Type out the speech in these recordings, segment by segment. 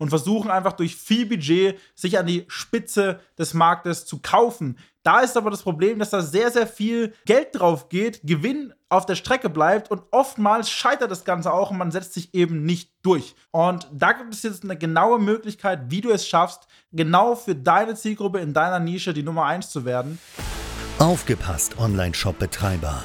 und versuchen einfach durch viel Budget sich an die Spitze des Marktes zu kaufen. Da ist aber das Problem, dass da sehr, sehr viel Geld drauf geht, Gewinn auf der Strecke bleibt und oftmals scheitert das Ganze auch und man setzt sich eben nicht durch. Und da gibt es jetzt eine genaue Möglichkeit, wie du es schaffst, genau für deine Zielgruppe in deiner Nische die Nummer 1 zu werden. Aufgepasst, Online-Shop-Betreiber.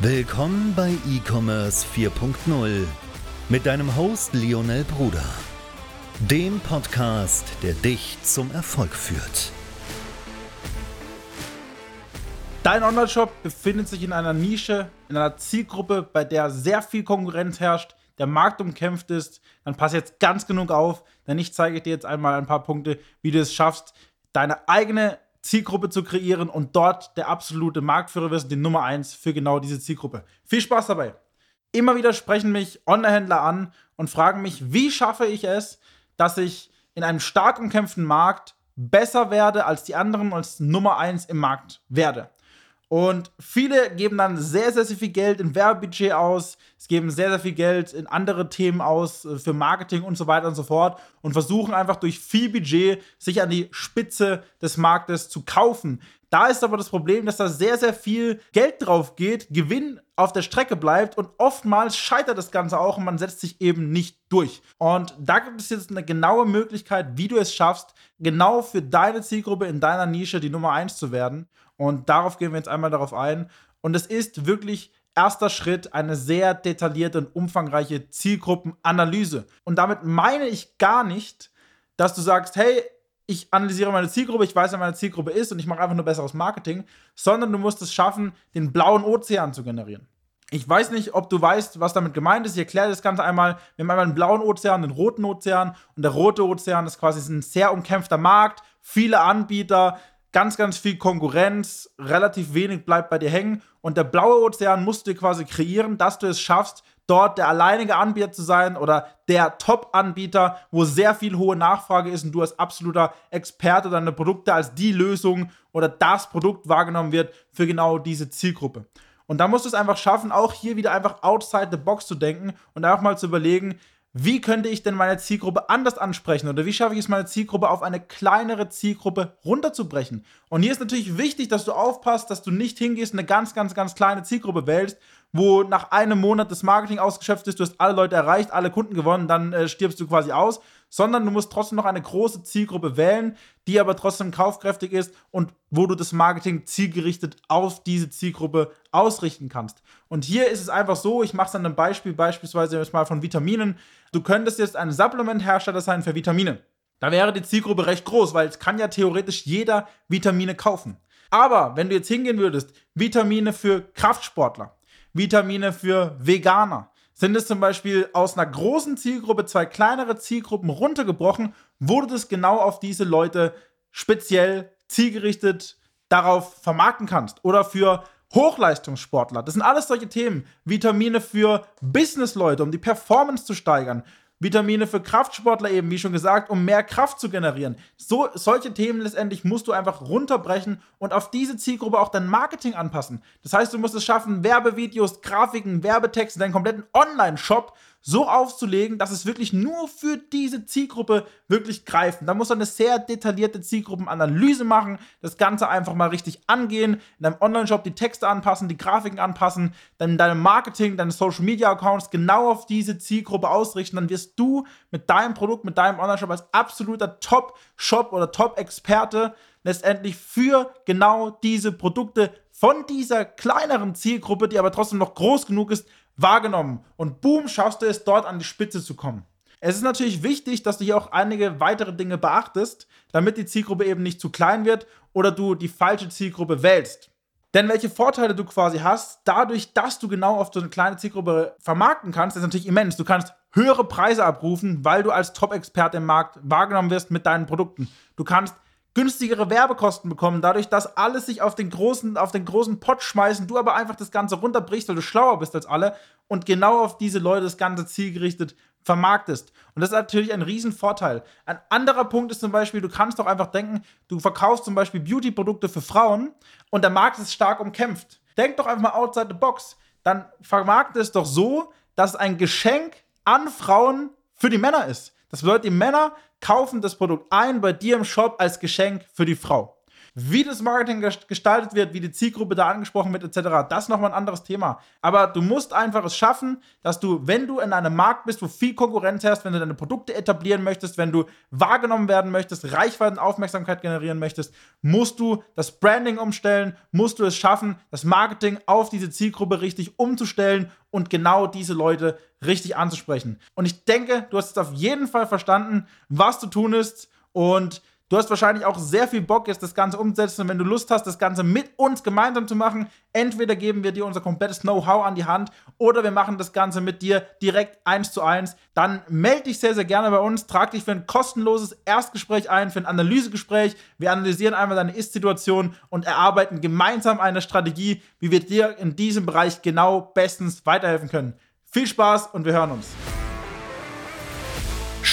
Willkommen bei E-Commerce 4.0 mit deinem Host Lionel Bruder, dem Podcast, der dich zum Erfolg führt. Dein Online-Shop befindet sich in einer Nische, in einer Zielgruppe, bei der sehr viel Konkurrenz herrscht, der Markt umkämpft ist. Dann pass jetzt ganz genug auf, denn ich zeige dir jetzt einmal ein paar Punkte, wie du es schaffst, deine eigene Zielgruppe zu kreieren und dort der absolute Marktführer wirst, die Nummer 1 für genau diese Zielgruppe. Viel Spaß dabei! Immer wieder sprechen mich Online-Händler an und fragen mich, wie schaffe ich es, dass ich in einem stark umkämpften Markt besser werde als die anderen als Nummer 1 im Markt werde. Und viele geben dann sehr, sehr, sehr viel Geld in Werbebudget aus, es geben sehr, sehr viel Geld in andere Themen aus, äh, für Marketing und so weiter und so fort und versuchen einfach durch viel Budget sich an die Spitze des Marktes zu kaufen. Da ist aber das Problem, dass da sehr, sehr viel Geld drauf geht, Gewinn auf der Strecke bleibt und oftmals scheitert das Ganze auch und man setzt sich eben nicht durch. Und da gibt es jetzt eine genaue Möglichkeit, wie du es schaffst, genau für deine Zielgruppe in deiner Nische die Nummer 1 zu werden. Und darauf gehen wir jetzt einmal darauf ein. Und es ist wirklich erster Schritt eine sehr detaillierte und umfangreiche Zielgruppenanalyse. Und damit meine ich gar nicht, dass du sagst, hey, ich analysiere meine Zielgruppe, ich weiß, wer meine Zielgruppe ist und ich mache einfach nur besseres Marketing, sondern du musst es schaffen, den blauen Ozean zu generieren. Ich weiß nicht, ob du weißt, was damit gemeint ist. Ich erkläre das Ganze einmal. Wir haben einmal einen blauen Ozean, den roten Ozean und der rote Ozean ist quasi ein sehr umkämpfter Markt, viele Anbieter, ganz, ganz viel Konkurrenz, relativ wenig bleibt bei dir hängen. Und der blaue Ozean musst du quasi kreieren, dass du es schaffst, dort der alleinige Anbieter zu sein oder der Top-Anbieter, wo sehr viel hohe Nachfrage ist und du als absoluter Experte deiner Produkte als die Lösung oder das Produkt wahrgenommen wird für genau diese Zielgruppe. Und da musst du es einfach schaffen, auch hier wieder einfach outside the box zu denken und einfach mal zu überlegen, wie könnte ich denn meine Zielgruppe anders ansprechen oder wie schaffe ich es, meine Zielgruppe auf eine kleinere Zielgruppe runterzubrechen? Und hier ist natürlich wichtig, dass du aufpasst, dass du nicht hingehst und eine ganz, ganz, ganz kleine Zielgruppe wählst, wo nach einem Monat das Marketing ausgeschöpft ist, du hast alle Leute erreicht, alle Kunden gewonnen, dann äh, stirbst du quasi aus, sondern du musst trotzdem noch eine große Zielgruppe wählen, die aber trotzdem kaufkräftig ist und wo du das Marketing zielgerichtet auf diese Zielgruppe ausrichten kannst. Und hier ist es einfach so, ich mache es an einem Beispiel, beispielsweise jetzt mal von Vitaminen. Du könntest jetzt ein Supplementhersteller sein für Vitamine. Da wäre die Zielgruppe recht groß, weil es kann ja theoretisch jeder Vitamine kaufen. Aber wenn du jetzt hingehen würdest, Vitamine für Kraftsportler, Vitamine für Veganer, sind es zum Beispiel aus einer großen Zielgruppe zwei kleinere Zielgruppen runtergebrochen, du das genau auf diese Leute speziell zielgerichtet darauf vermarkten kannst. Oder für Hochleistungssportler. Das sind alles solche Themen. Vitamine für Businessleute, um die Performance zu steigern. Vitamine für Kraftsportler eben, wie schon gesagt, um mehr Kraft zu generieren. So, solche Themen letztendlich musst du einfach runterbrechen und auf diese Zielgruppe auch dein Marketing anpassen. Das heißt, du musst es schaffen, Werbevideos, Grafiken, Werbetexte, deinen kompletten Online-Shop so aufzulegen, dass es wirklich nur für diese Zielgruppe wirklich greifen. Da muss man eine sehr detaillierte Zielgruppenanalyse machen, das Ganze einfach mal richtig angehen, in deinem Online-Shop die Texte anpassen, die Grafiken anpassen, dann in deinem Marketing, deine Social-Media-Accounts genau auf diese Zielgruppe ausrichten. Dann wirst du mit deinem Produkt, mit deinem Online-Shop als absoluter Top-Shop oder Top-Experte letztendlich für genau diese Produkte von dieser kleineren Zielgruppe, die aber trotzdem noch groß genug ist, wahrgenommen und boom, schaffst du es, dort an die Spitze zu kommen. Es ist natürlich wichtig, dass du hier auch einige weitere Dinge beachtest, damit die Zielgruppe eben nicht zu klein wird oder du die falsche Zielgruppe wählst. Denn welche Vorteile du quasi hast, dadurch, dass du genau auf so eine kleine Zielgruppe vermarkten kannst, ist natürlich immens. Du kannst höhere Preise abrufen, weil du als Top-Experte im Markt wahrgenommen wirst mit deinen Produkten. Du kannst günstigere Werbekosten bekommen, dadurch, dass alles sich auf den großen, auf den großen Pott schmeißen, du aber einfach das Ganze runterbrichst, weil du schlauer bist als alle und genau auf diese Leute das Ganze zielgerichtet vermarktest. Und das ist natürlich ein Riesenvorteil. Ein anderer Punkt ist zum Beispiel, du kannst doch einfach denken, du verkaufst zum Beispiel Beauty-Produkte für Frauen und der Markt ist stark umkämpft. Denk doch einfach mal outside the box. Dann vermarkte es doch so, dass ein Geschenk an Frauen für die Männer ist. Das bedeutet, die Männer kaufen das Produkt ein bei dir im Shop als Geschenk für die Frau. Wie das Marketing gestaltet wird, wie die Zielgruppe da angesprochen wird, etc., das ist nochmal ein anderes Thema. Aber du musst einfach es schaffen, dass du, wenn du in einem Markt bist, wo viel Konkurrenz herrscht, wenn du deine Produkte etablieren möchtest, wenn du wahrgenommen werden möchtest, Reichweiten, Aufmerksamkeit generieren möchtest, musst du das Branding umstellen, musst du es schaffen, das Marketing auf diese Zielgruppe richtig umzustellen und genau diese Leute richtig anzusprechen. Und ich denke, du hast es auf jeden Fall verstanden, was zu tun ist und Du hast wahrscheinlich auch sehr viel Bock, jetzt das Ganze umzusetzen. Und wenn du Lust hast, das Ganze mit uns gemeinsam zu machen, entweder geben wir dir unser komplettes Know-how an die Hand oder wir machen das Ganze mit dir direkt eins zu eins. Dann melde dich sehr, sehr gerne bei uns. Trag dich für ein kostenloses Erstgespräch ein, für ein Analysegespräch. Wir analysieren einmal deine Ist-Situation und erarbeiten gemeinsam eine Strategie, wie wir dir in diesem Bereich genau bestens weiterhelfen können. Viel Spaß und wir hören uns.